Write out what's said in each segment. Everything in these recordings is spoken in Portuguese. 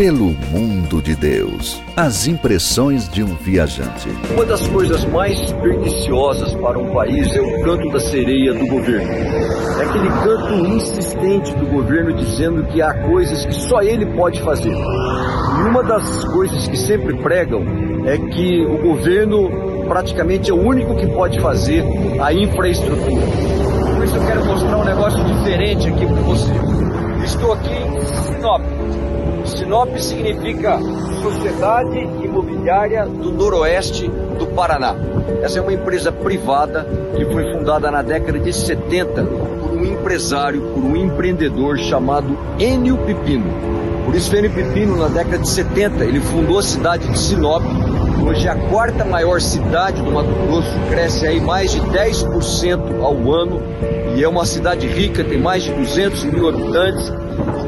Pelo mundo de Deus. As impressões de um viajante. Uma das coisas mais perniciosas para um país é o canto da sereia do governo. É aquele canto insistente do governo dizendo que há coisas que só ele pode fazer. E uma das coisas que sempre pregam é que o governo praticamente é o único que pode fazer a infraestrutura. Por isso eu quero mostrar um negócio diferente aqui para você. Estou aqui em Sinop. Sinop significa Sociedade Imobiliária do Noroeste do Paraná. Essa é uma empresa privada que foi fundada na década de 70 por um empresário, por um empreendedor chamado Enio Pipino. Por isso, Enio Pipino, na década de 70, ele fundou a cidade de Sinop. Hoje é a quarta maior cidade do Mato Grosso, cresce aí mais de 10% ao ano e é uma cidade rica, tem mais de 200 mil habitantes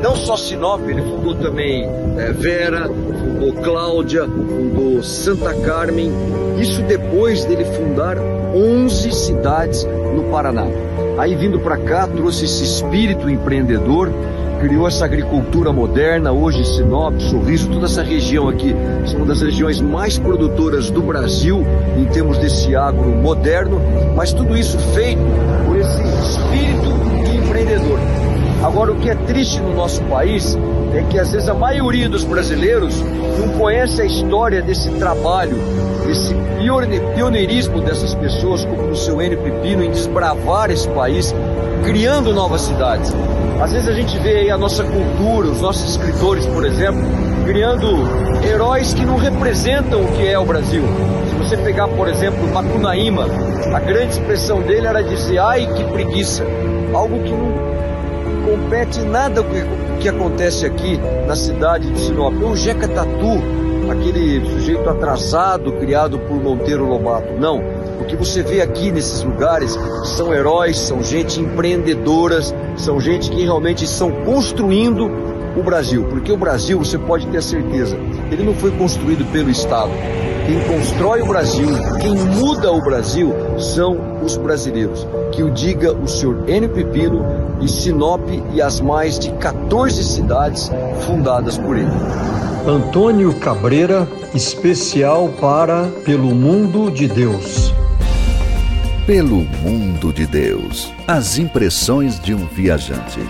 não só Sinop, ele fundou também é, Vera, fundou Cláudia, fundou Santa Carmen. Isso depois dele fundar 11 cidades no Paraná. Aí vindo para cá, trouxe esse espírito empreendedor, criou essa agricultura moderna. Hoje, Sinop, Sorriso, toda essa região aqui são uma das regiões mais produtoras do Brasil em termos desse agro moderno, mas tudo isso feito por esse espírito. Agora, o que é triste no nosso país é que às vezes a maioria dos brasileiros não conhece a história desse trabalho, desse pioneirismo dessas pessoas, como o seu N. Pepino, em desbravar esse país, criando novas cidades. Às vezes a gente vê aí a nossa cultura, os nossos escritores, por exemplo, criando heróis que não representam o que é o Brasil. Se você pegar, por exemplo, Macunaíma, a grande expressão dele era dizer, ai que preguiça, algo que não compete nada o que, acontece aqui na cidade de Sinop. O Jeca Tatu, aquele sujeito atrasado criado por Monteiro Lobato. Não. O que você vê aqui nesses lugares são heróis, são gente empreendedoras, são gente que realmente estão construindo o Brasil. Porque o Brasil, você pode ter certeza, ele não foi construído pelo Estado. Quem constrói o Brasil, quem muda o Brasil, são os brasileiros. Que o diga o senhor Enio Pepino e Sinop e as mais de 14 cidades fundadas por ele. Antônio Cabreira, especial para Pelo Mundo de Deus. Pelo Mundo de Deus. As impressões de um viajante.